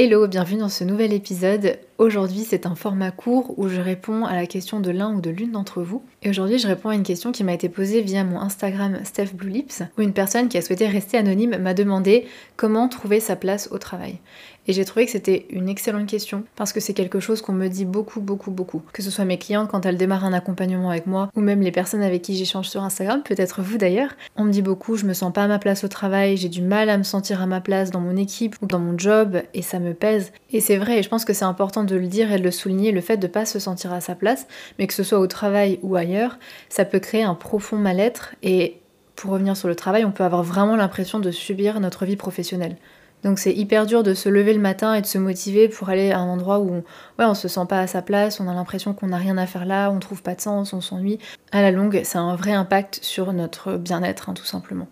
Hello, bienvenue dans ce nouvel épisode. Aujourd'hui, c'est un format court où je réponds à la question de l'un ou de l'une d'entre vous. Et aujourd'hui, je réponds à une question qui m'a été posée via mon Instagram Steph Blue où une personne qui a souhaité rester anonyme m'a demandé comment trouver sa place au travail. Et j'ai trouvé que c'était une excellente question parce que c'est quelque chose qu'on me dit beaucoup, beaucoup, beaucoup. Que ce soit mes clientes quand elles démarrent un accompagnement avec moi ou même les personnes avec qui j'échange sur Instagram, peut-être vous d'ailleurs. On me dit beaucoup, je me sens pas à ma place au travail, j'ai du mal à me sentir à ma place dans mon équipe ou dans mon job et ça me pèse. Et c'est vrai, et je pense que c'est important de le dire et de le souligner, le fait de pas se sentir à sa place, mais que ce soit au travail ou ailleurs, ça peut créer un profond mal-être et pour revenir sur le travail, on peut avoir vraiment l'impression de subir notre vie professionnelle. Donc c'est hyper dur de se lever le matin et de se motiver pour aller à un endroit où ouais, on se sent pas à sa place, on a l'impression qu'on n'a rien à faire là, on trouve pas de sens, on s'ennuie. À la longue, ça a un vrai impact sur notre bien-être, hein, tout simplement.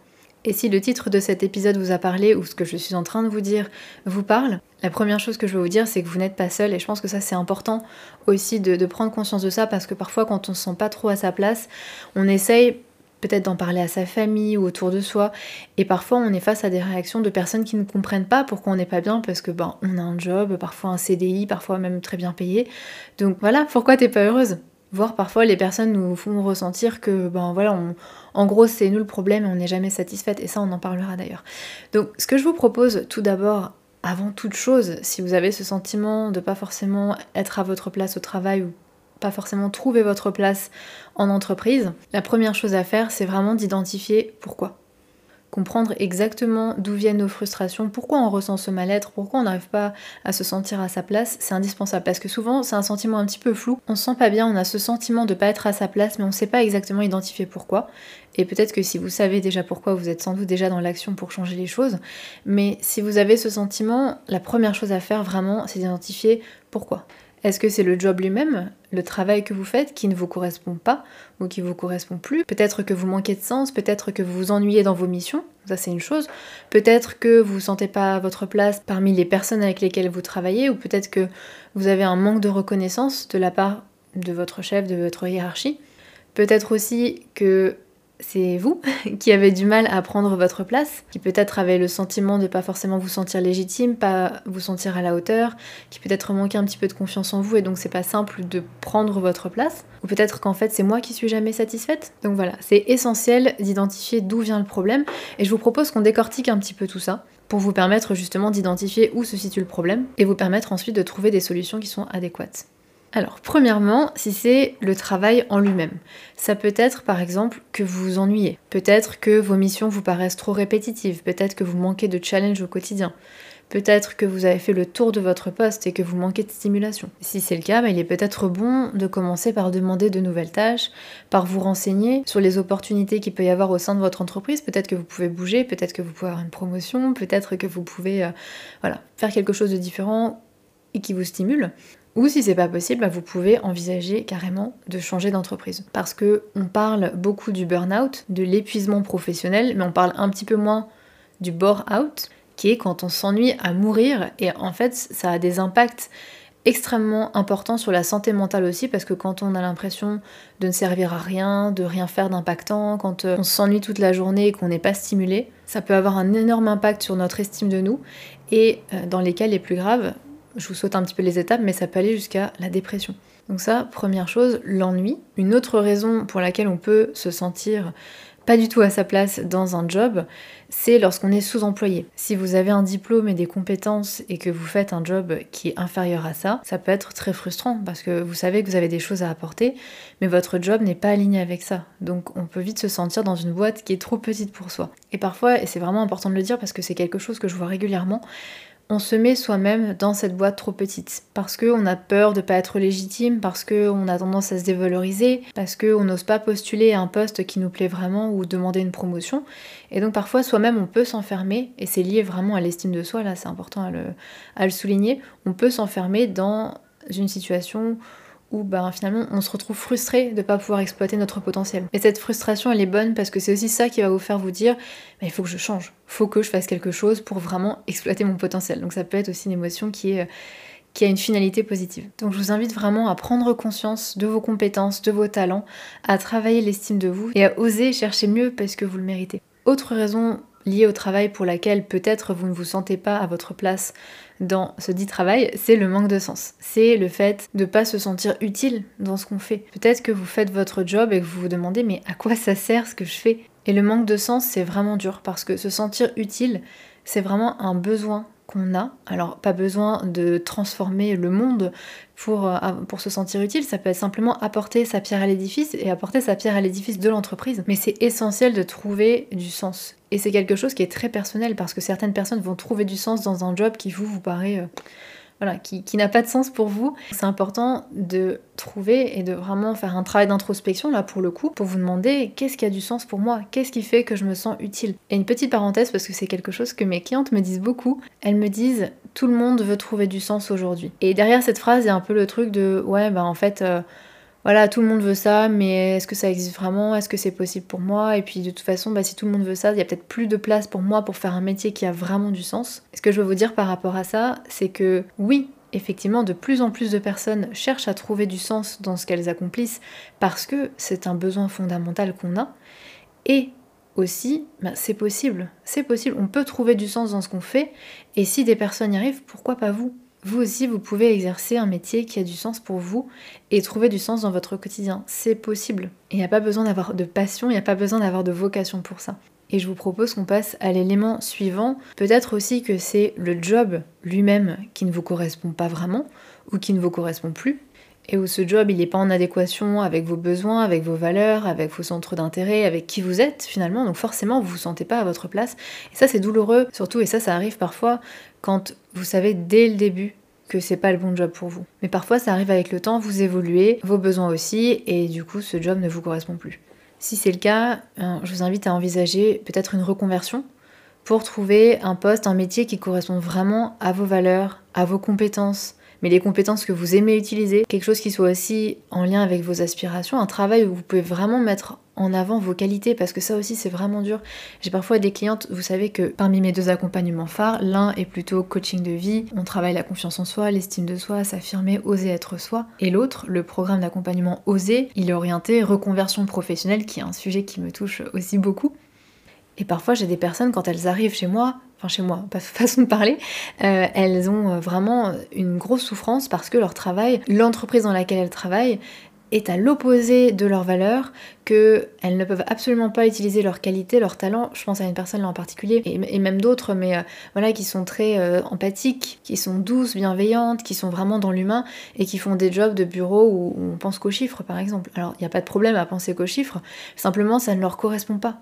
Et si le titre de cet épisode vous a parlé ou ce que je suis en train de vous dire vous parle, la première chose que je veux vous dire, c'est que vous n'êtes pas seul et je pense que ça c'est important aussi de, de, prendre conscience de ça parce que parfois quand on se sent pas trop à sa place, on essaye peut-être d'en parler à sa famille ou autour de soi. Et parfois, on est face à des réactions de personnes qui ne comprennent pas pourquoi on n'est pas bien parce que ben, on a un job, parfois un CDI, parfois même très bien payé. Donc voilà, pourquoi t'es pas heureuse? Voir parfois les personnes nous font ressentir que ben voilà, en gros c'est nous le problème et on n'est jamais satisfaite et ça on en parlera d'ailleurs. Donc ce que je vous propose tout d'abord avant toute chose, si vous avez ce sentiment de pas forcément être à votre place au travail ou pas forcément trouver votre place en entreprise, la première chose à faire, c'est vraiment d'identifier pourquoi. Comprendre exactement d'où viennent nos frustrations, pourquoi on ressent ce mal-être, pourquoi on n'arrive pas à se sentir à sa place, c'est indispensable parce que souvent c'est un sentiment un petit peu flou, on se sent pas bien, on a ce sentiment de pas être à sa place, mais on ne sait pas exactement identifier pourquoi. Et peut-être que si vous savez déjà pourquoi, vous êtes sans doute déjà dans l'action pour changer les choses. Mais si vous avez ce sentiment, la première chose à faire vraiment, c'est d'identifier pourquoi. Est-ce que c'est le job lui-même, le travail que vous faites qui ne vous correspond pas ou qui vous correspond plus? Peut-être que vous manquez de sens, peut-être que vous vous ennuyez dans vos missions, ça c'est une chose. Peut-être que vous ne sentez pas votre place parmi les personnes avec lesquelles vous travaillez ou peut-être que vous avez un manque de reconnaissance de la part de votre chef, de votre hiérarchie. Peut-être aussi que c'est vous qui avez du mal à prendre votre place, qui peut-être avez le sentiment de pas forcément vous sentir légitime, pas vous sentir à la hauteur, qui peut-être manquer un petit peu de confiance en vous et donc c'est pas simple de prendre votre place. Ou peut-être qu'en fait c'est moi qui suis jamais satisfaite. Donc voilà, c'est essentiel d'identifier d'où vient le problème et je vous propose qu'on décortique un petit peu tout ça pour vous permettre justement d'identifier où se situe le problème et vous permettre ensuite de trouver des solutions qui sont adéquates. Alors, premièrement, si c'est le travail en lui-même. Ça peut être par exemple que vous vous ennuyez, peut-être que vos missions vous paraissent trop répétitives, peut-être que vous manquez de challenge au quotidien, peut-être que vous avez fait le tour de votre poste et que vous manquez de stimulation. Si c'est le cas, bah, il est peut-être bon de commencer par demander de nouvelles tâches, par vous renseigner sur les opportunités qu'il peut y avoir au sein de votre entreprise. Peut-être que vous pouvez bouger, peut-être que vous pouvez avoir une promotion, peut-être que vous pouvez euh, faire quelque chose de différent et qui vous stimule. Ou si c'est pas possible, bah, vous pouvez envisager carrément de changer d'entreprise. Parce que on parle beaucoup du burn-out, de l'épuisement professionnel, mais on parle un petit peu moins du bore-out, qui est quand on s'ennuie à mourir. Et en fait, ça a des impacts extrêmement importants sur la santé mentale aussi, parce que quand on a l'impression de ne servir à rien, de rien faire d'impactant, quand euh, on s'ennuie toute la journée et qu'on n'est pas stimulé, ça peut avoir un énorme impact sur notre estime de nous. Et euh, dans les cas les plus graves, je vous saute un petit peu les étapes, mais ça peut aller jusqu'à la dépression. Donc ça, première chose, l'ennui. Une autre raison pour laquelle on peut se sentir pas du tout à sa place dans un job, c'est lorsqu'on est sous-employé. Si vous avez un diplôme et des compétences et que vous faites un job qui est inférieur à ça, ça peut être très frustrant parce que vous savez que vous avez des choses à apporter, mais votre job n'est pas aligné avec ça. Donc on peut vite se sentir dans une boîte qui est trop petite pour soi. Et parfois, et c'est vraiment important de le dire parce que c'est quelque chose que je vois régulièrement, on se met soi-même dans cette boîte trop petite parce qu'on a peur de pas être légitime, parce qu'on a tendance à se dévaloriser, parce qu'on n'ose pas postuler à un poste qui nous plaît vraiment ou demander une promotion. Et donc parfois soi-même on peut s'enfermer, et c'est lié vraiment à l'estime de soi, là c'est important à le, à le souligner, on peut s'enfermer dans une situation où ben, finalement on se retrouve frustré de ne pas pouvoir exploiter notre potentiel. Et cette frustration elle est bonne parce que c'est aussi ça qui va vous faire vous dire il faut que je change, faut que je fasse quelque chose pour vraiment exploiter mon potentiel. Donc ça peut être aussi une émotion est qui a une finalité positive. Donc je vous invite vraiment à prendre conscience de vos compétences, de vos talents, à travailler l'estime de vous et à oser chercher mieux parce que vous le méritez. Autre raison liée au travail pour laquelle peut-être vous ne vous sentez pas à votre place dans ce dit travail, c'est le manque de sens. C'est le fait de pas se sentir utile dans ce qu'on fait. Peut-être que vous faites votre job et que vous vous demandez mais à quoi ça sert ce que je fais? Et le manque de sens, c'est vraiment dur parce que se sentir utile, c'est vraiment un besoin qu'on a. Alors pas besoin de transformer le monde pour, euh, pour se sentir utile, ça peut être simplement apporter sa pierre à l'édifice et apporter sa pierre à l'édifice de l'entreprise. Mais c'est essentiel de trouver du sens. Et c'est quelque chose qui est très personnel parce que certaines personnes vont trouver du sens dans un job qui vous, vous paraît... Euh, voilà, qui, n'a pas de sens pour vous. C'est important de trouver et de vraiment faire un travail d'introspection, là pour le coup, pour vous demander qu'est-ce qui a du sens pour moi, qu'est-ce qui fait que je me sens utile? Et une petite parenthèse, parce que c'est quelque chose que mes clientes me disent beaucoup, elles me disent tout le monde veut trouver du sens aujourd'hui. Et derrière cette phrase, il y a un peu le truc de ouais, bah en fait. Euh, voilà, tout le monde veut ça, mais est-ce que ça existe vraiment? Est-ce que c'est possible pour moi? Et puis de toute façon, bah, si tout le monde veut ça, il y a peut-être plus de place pour moi pour faire un métier qui a vraiment du sens. Ce que je veux vous dire par rapport à ça, c'est que oui, effectivement, de plus en plus de personnes cherchent à trouver du sens dans ce qu'elles accomplissent parce que c'est un besoin fondamental qu'on a. Et aussi, bah, c'est possible, c'est possible, on peut trouver du sens dans ce qu'on fait, et si des personnes y arrivent, pourquoi pas vous? Vous aussi, vous pouvez exercer un métier qui a du sens pour vous et trouver du sens dans votre quotidien. C'est possible. Et il n'y a pas besoin d'avoir de passion, il n'y a pas besoin d'avoir de vocation pour ça. Et je vous propose qu'on passe à l'élément suivant. Peut-être aussi que c'est le job lui-même qui ne vous correspond pas vraiment ou qui ne vous correspond plus et où ce job il n'est pas en adéquation avec vos besoins, avec vos valeurs, avec vos centres d'intérêt, avec qui vous êtes finalement, donc forcément vous vous sentez pas à votre place. Et ça c'est douloureux, surtout, et ça ça arrive parfois quand vous savez dès le début que c'est pas le bon job pour vous. Mais parfois ça arrive avec le temps, vous évoluez, vos besoins aussi, et du coup ce job ne vous correspond plus. Si c'est le cas, hein, je vous invite à envisager peut-être une reconversion pour trouver un poste, un métier qui correspond vraiment à vos valeurs, à vos compétences, mais les compétences que vous aimez utiliser, quelque chose qui soit aussi en lien avec vos aspirations, un travail où vous pouvez vraiment mettre en avant vos qualités parce que ça aussi c'est vraiment dur. J'ai parfois des clientes, vous savez que parmi mes deux accompagnements phares, l'un est plutôt coaching de vie, on travaille la confiance en soi, l'estime de soi, s'affirmer, oser être soi, et l'autre, le programme d'accompagnement Oser, il est orienté reconversion professionnelle qui est un sujet qui me touche aussi beaucoup. Et parfois j'ai des personnes quand elles arrivent chez moi, enfin chez moi, façon de parler, euh, elles ont euh, vraiment une grosse souffrance parce que leur travail, l'entreprise dans laquelle elles travaillent, est à l'opposé de leurs valeurs, qu'elles ne peuvent absolument pas utiliser leurs qualités, leurs talents. Je pense à une personne là en particulier, et, même d'autres, mais euh, voilà, qui sont très empathiques, qui sont douces, bienveillantes, qui sont vraiment dans l'humain, et qui font des jobs de bureau où on pense qu'aux chiffres, par exemple. Alors, il n'y a pas de problème à penser qu'aux chiffres, simplement ça ne leur correspond pas.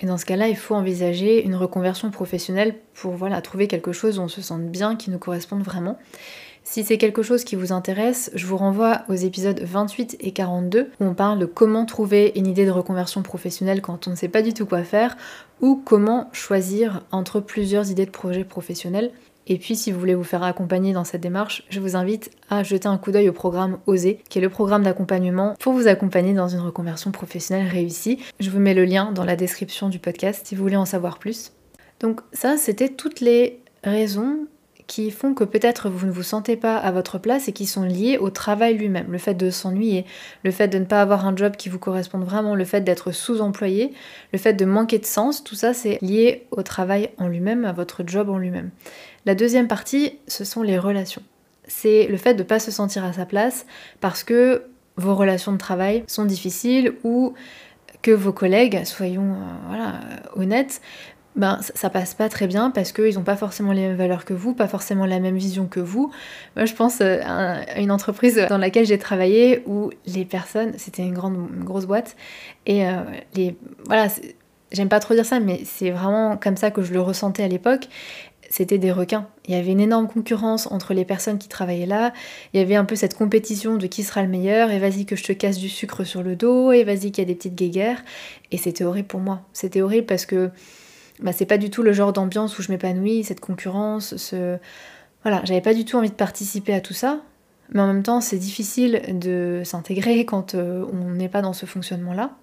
Et dans ce cas-là, il faut envisager une reconversion professionnelle pour voilà, trouver quelque chose où on se sente bien, qui nous corresponde vraiment. Si c'est quelque chose qui vous intéresse, je vous renvoie aux épisodes 28 et 42 où on parle de comment trouver une idée de reconversion professionnelle quand on ne sait pas du tout quoi faire ou comment choisir entre plusieurs idées de projets professionnels. Et puis si vous voulez vous faire accompagner dans cette démarche, je vous invite à jeter un coup d'œil au programme Oser, qui est le programme d'accompagnement pour vous accompagner dans une reconversion professionnelle réussie. Je vous mets le lien dans la description du podcast si vous voulez en savoir plus. Donc ça, c'était toutes les raisons qui font que peut-être vous ne vous sentez pas à votre place et qui sont liées au travail lui-même. Le fait de s'ennuyer, le fait de ne pas avoir un job qui vous corresponde vraiment, le fait d'être sous-employé, le fait de manquer de sens, tout ça c'est lié au travail en lui-même, à votre job en lui-même. La deuxième partie, ce sont les relations. C'est le fait de ne pas se sentir à sa place parce que vos relations de travail sont difficiles ou que vos collègues, soyons euh, voilà, honnêtes, ben, ça, passe pas très bien parce qu'ils n'ont pas forcément les mêmes valeurs que vous, pas forcément la même vision que vous. Moi, je pense euh, à une entreprise dans laquelle j'ai travaillé où les personnes, c'était une grande, grosse boîte, et euh, les, voilà, j'aime pas trop dire ça, mais c'est vraiment comme ça que je le ressentais à l'époque. c'était des requins. Il y avait une énorme concurrence entre les personnes qui travaillaient là. Il y avait un peu cette compétition de qui sera le meilleur. Et vas-y que je te casse du sucre sur le dos. Et vas-y qu'il y a des petites guéguerres. Et c'était horrible pour moi. C'était horrible parce que bah, c'est pas du tout le genre d'ambiance où je m'épanouis, cette concurrence, ce... Voilà, j'avais pas du tout envie de participer à tout ça. Mais en même temps, c'est difficile de s'intégrer quand euh, on n'est pas dans ce fonctionnement-là.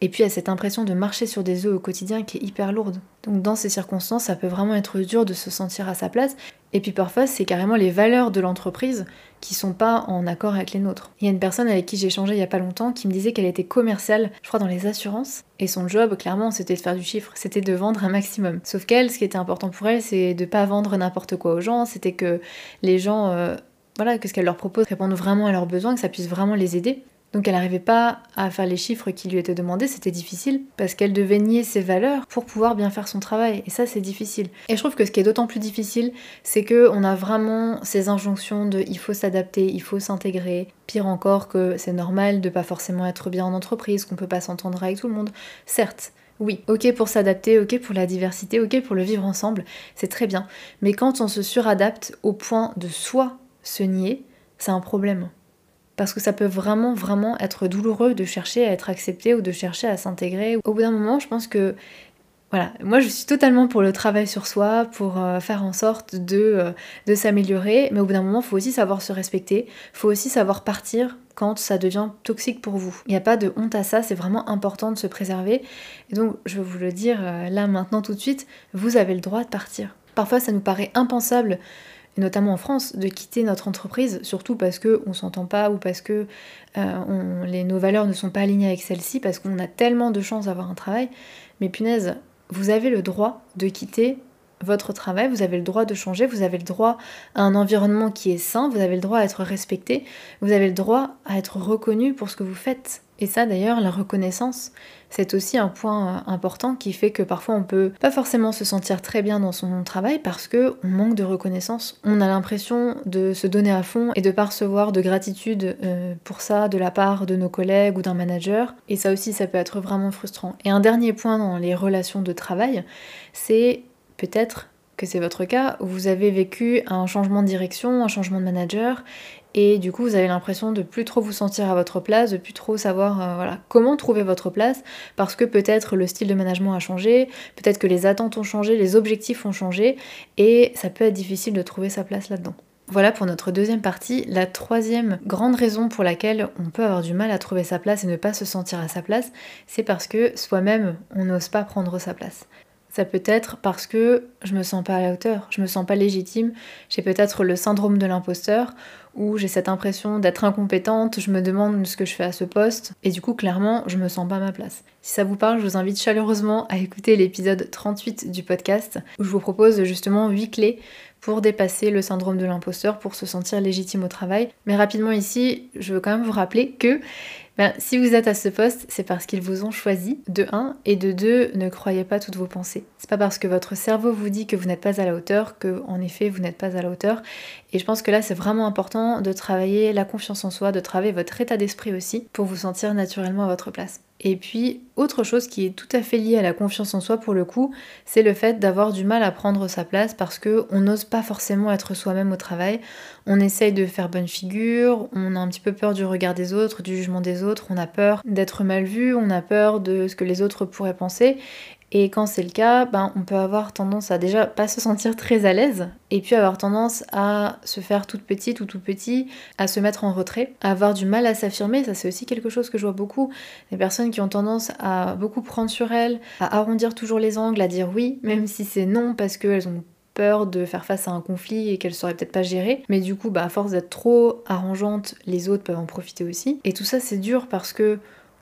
Et puis a cette impression de marcher sur des œufs au quotidien qui est hyper lourde. Donc dans ces circonstances, ça peut vraiment être dur de se sentir à sa place. Et puis parfois, c'est carrément les valeurs de l'entreprise qui sont pas en accord avec les nôtres. Il y a une personne avec qui j'ai échangé il y a pas longtemps qui me disait qu'elle était commerciale, je crois dans les assurances, et son job, clairement, c'était de faire du chiffre, c'était de vendre un maximum. Sauf qu'elle, ce qui était important pour elle, c'est de pas vendre n'importe quoi aux gens, c'était que les gens, euh, voilà, que ce qu'elle leur propose réponde vraiment à leurs besoins, que ça puisse vraiment les aider. Donc elle n'arrivait pas à faire les chiffres qui lui étaient demandés, c'était difficile, parce qu'elle devait nier ses valeurs pour pouvoir bien faire son travail, et ça c'est difficile. Et je trouve que ce qui est d'autant plus difficile, c'est que on a vraiment ces injonctions de il faut s'adapter, il faut s'intégrer, pire encore que c'est normal de pas forcément être bien en entreprise, qu'on peut pas s'entendre avec tout le monde. Certes, oui, ok pour s'adapter, ok pour la diversité, ok pour le vivre ensemble, c'est très bien. Mais quand on se suradapte au point de soi se nier, c'est un problème parce que ça peut vraiment, vraiment être douloureux de chercher à être accepté ou de chercher à s'intégrer. Au bout d'un moment, je pense que voilà, moi je suis totalement pour le travail sur soi, pour euh, faire en sorte de, euh, de s'améliorer, mais au bout d'un moment, il faut aussi savoir se respecter, il faut aussi savoir partir quand ça devient toxique pour vous. Il n'y a pas de honte à ça, c'est vraiment important de se préserver. Et donc, je vais vous le dire euh, là maintenant tout de suite, vous avez le droit de partir. Parfois, ça nous paraît impensable et notamment en France, de quitter notre entreprise, surtout parce qu'on ne s'entend pas ou parce que euh, nos valeurs ne sont pas alignées avec celles-ci, parce qu'on a tellement de chance d'avoir un travail. Mais punaise, vous avez le droit de quitter votre travail, vous avez le droit de changer, vous avez le droit à un environnement qui est sain, vous avez le droit à être respecté, vous avez le droit à être reconnu pour ce que vous faites. Et ça d'ailleurs, la reconnaissance, c'est aussi un point euh, important qui fait que parfois on peut pas forcément se sentir très bien dans son travail parce que on manque de reconnaissance. On a l'impression de se donner à fond et de pas recevoir de gratitude euh, pour ça de la part de nos collègues ou d'un manager. Et ça aussi, ça peut être vraiment frustrant. Et un dernier point dans les relations de travail, c'est peut-être que c'est votre cas, vous avez vécu un changement de direction, un changement de manager, et du coup vous avez l'impression de plus trop vous sentir à votre place, de plus trop savoir euh, comment trouver votre place, parce que peut-être le style de management a changé, peut-être que les attentes ont changé, les objectifs ont changé, et ça peut être difficile de trouver sa place là-dedans. Voilà pour notre deuxième partie. La troisième grande raison pour laquelle on peut avoir du mal à trouver sa place et ne pas se sentir à sa place, c'est parce que soi-même, on n'ose pas prendre sa place. Ça peut être parce que je me sens pas à la hauteur, je me sens pas légitime, j'ai peut-être le syndrome de l'imposteur, où j'ai cette impression d'être incompétente, je me demande ce que je fais à ce poste, et du coup clairement je me sens pas à ma place. Si ça vous parle, je vous invite chaleureusement à écouter l'épisode 38 du podcast, où je vous propose justement 8 clés pour dépasser le syndrome de l'imposteur, pour se sentir légitime au travail. Mais rapidement ici, je veux quand même vous rappeler que ben, si vous êtes à ce poste, c'est parce qu'ils vous ont choisi, de 1, et de 2, ne croyez pas toutes vos pensées. C'est pas parce que votre cerveau vous dit que vous n'êtes pas à la hauteur que, en effet, vous n'êtes pas à la hauteur. Et je pense que là, c'est vraiment important de travailler la confiance en soi, de travailler votre état d'esprit aussi, pour vous sentir naturellement à votre place. Et puis, autre chose qui est tout à fait liée à la confiance en soi pour le coup, c'est le fait d'avoir du mal à prendre sa place parce que on n'ose pas forcément être soi-même au travail. On essaye de faire bonne figure, on a un petit peu peur du regard des autres, du jugement des autres, on a peur d'être mal vu, on a peur de ce que les autres pourraient penser. Et quand c'est le cas, ben, on peut avoir tendance à déjà pas se sentir très à l'aise, et puis avoir tendance à se faire toute petite ou tout petit, à se mettre en retrait, à avoir du mal à s'affirmer. Ça, c'est aussi quelque chose que je vois beaucoup. Des personnes qui ont tendance à beaucoup prendre sur elles, à arrondir toujours les angles, à dire oui, même si c'est non, parce qu'elles ont peur de faire face à un conflit et qu'elles sauraient peut-être pas gérer. Mais du coup, bah, à force d'être trop arrangeante, les autres peuvent en profiter aussi. Et tout ça, c'est dur parce que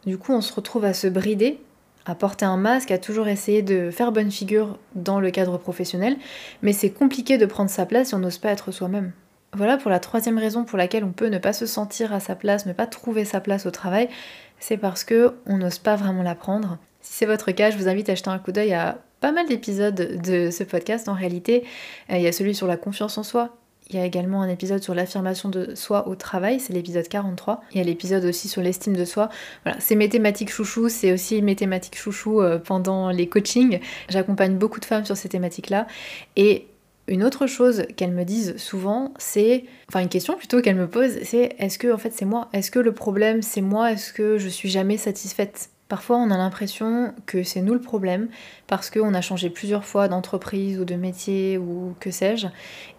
du coup, on se retrouve à se brider à porter un masque, à toujours essayer de faire bonne figure dans le cadre professionnel, mais c'est compliqué de prendre sa place si on n'ose pas être soi-même. Voilà pour la troisième raison pour laquelle on peut ne pas se sentir à sa place, ne pas trouver sa place au travail, c'est parce que on n'ose pas vraiment la prendre. Si c'est votre cas, je vous invite à jeter un coup d'œil à pas mal d'épisodes de ce podcast en réalité. Euh, il y a celui sur la confiance en soi, il y a également un épisode sur l'affirmation de soi au travail, c'est l'épisode 43. Il y a l'épisode aussi sur l'estime de soi. Voilà, c'est mes thématiques chouchou, c'est aussi mes thématiques chouchou euh, pendant les coachings. J'accompagne beaucoup de femmes sur ces thématiques-là. Et Une autre chose qu'elles me disent souvent, c'est, enfin une question plutôt qu'elles me posent, c'est est-ce que en fait c'est moi? Est-ce que le problème c'est moi? Est-ce que je suis jamais satisfaite? Parfois on a l'impression que c'est nous le problème parce qu'on a changé plusieurs fois d'entreprise ou de métier ou que sais-je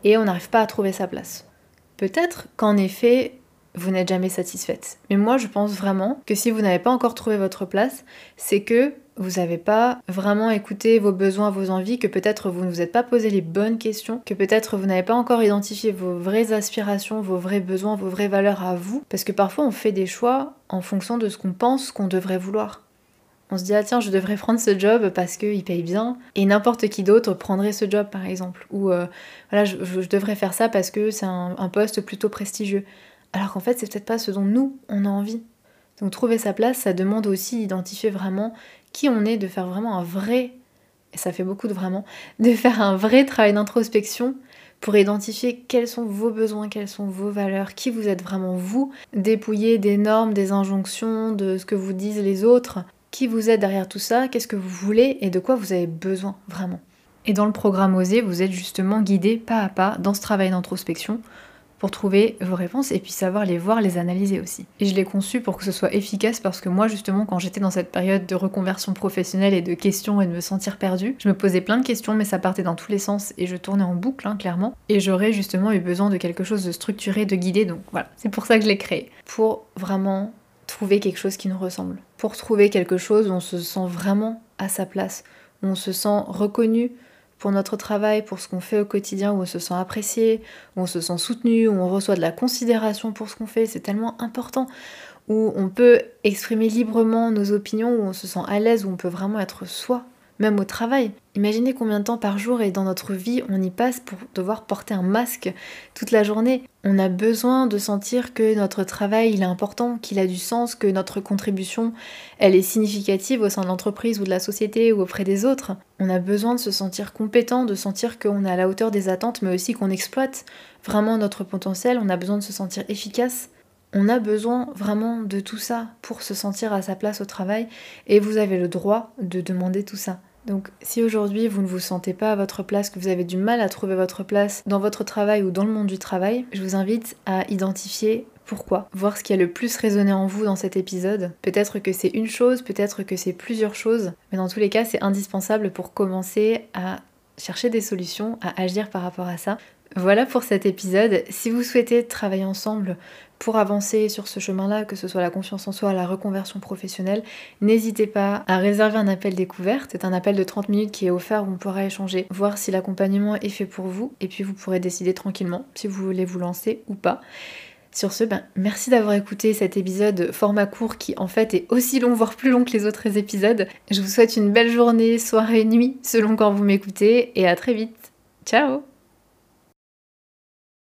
et on n'arrive pas à trouver sa place. Peut-être qu'en effet vous n'êtes jamais satisfaite. Mais moi je pense vraiment que si vous n'avez pas encore trouvé votre place, c'est que vous n'avez pas vraiment écouté vos besoins, vos envies, que peut-être vous ne vous êtes pas posé les bonnes questions, que peut-être vous n'avez pas encore identifié vos vraies aspirations, vos vrais besoins, vos vraies valeurs à vous. Parce que parfois on fait des choix en fonction de ce qu'on pense qu'on devrait vouloir. On se dit ah tiens je devrais prendre ce job parce qu'il paye bien et n'importe qui d'autre prendrait ce job par exemple ou euh, voilà je, devrais faire ça parce que c'est un, un poste plutôt prestigieux alors qu'en fait c'est peut-être pas ce dont nous on a envie donc trouver sa place ça demande aussi d'identifier vraiment qui on est, de faire vraiment un vrai, et ça fait beaucoup de vraiment, de faire un vrai travail d'introspection pour identifier quels sont vos besoins, quelles sont vos valeurs, qui vous êtes vraiment vous, dépouiller des normes, des injonctions, de ce que vous disent les autres, qui vous êtes derrière tout ça, qu'est-ce que vous voulez et de quoi vous avez besoin vraiment. Et dans le programme Oser, vous êtes justement guidé pas à pas dans ce travail d'introspection pour trouver vos réponses et puis savoir les voir, les analyser aussi. Et je l'ai conçu pour que ce soit efficace parce que moi justement quand j'étais dans cette période de reconversion professionnelle et de questions et de me sentir perdue, je me posais plein de questions mais ça partait dans tous les sens et je tournais en boucle hein, clairement. Et j'aurais justement eu besoin de quelque chose de structuré, de guidé donc voilà, c'est pour ça que je l'ai créé. Pour vraiment trouver quelque chose qui nous ressemble. Pour trouver quelque chose où on se sent vraiment à sa place, où on se sent reconnu, pour notre travail, pour ce qu'on fait au quotidien, où on se sent apprécié, où on se sent soutenu, où on reçoit de la considération pour ce qu'on fait, c'est tellement important, où on peut exprimer librement nos opinions, où on se sent à l'aise, où on peut vraiment être soi même au travail. Imaginez combien de temps par jour et dans notre vie on y passe pour devoir porter un masque toute la journée. On a besoin de sentir que notre travail il est important, qu'il a du sens, que notre contribution elle est significative au sein de l'entreprise ou de la société ou auprès des autres. On a besoin de se sentir compétent, de sentir qu'on est à la hauteur des attentes mais aussi qu'on exploite vraiment notre potentiel. On a besoin de se sentir efficace. On a besoin vraiment de tout ça pour se sentir à sa place au travail et vous avez le droit de demander tout ça. Donc si aujourd'hui vous ne vous sentez pas à votre place, que vous avez du mal à trouver votre place dans votre travail ou dans le monde du travail, je vous invite à identifier pourquoi, voir ce qui a le plus résonné en vous dans cet épisode. Peut-être que c'est une chose, peut-être que c'est plusieurs choses, mais dans tous les cas c'est indispensable pour commencer à chercher des solutions, à agir par rapport à ça. Voilà pour cet épisode. Si vous souhaitez travailler ensemble pour avancer sur ce chemin-là, que ce soit la confiance en soi, la reconversion professionnelle, n'hésitez pas à réserver un appel découverte. C'est un appel de 30 minutes qui est offert où on pourra échanger, voir si l'accompagnement est fait pour vous, et puis vous pourrez décider tranquillement si vous voulez vous lancer ou pas. Sur ce, ben, merci d'avoir écouté cet épisode format court qui en fait est aussi long, voire plus long que les autres épisodes. Je vous souhaite une belle journée, soirée, nuit, selon quand vous m'écoutez, et à très vite. Ciao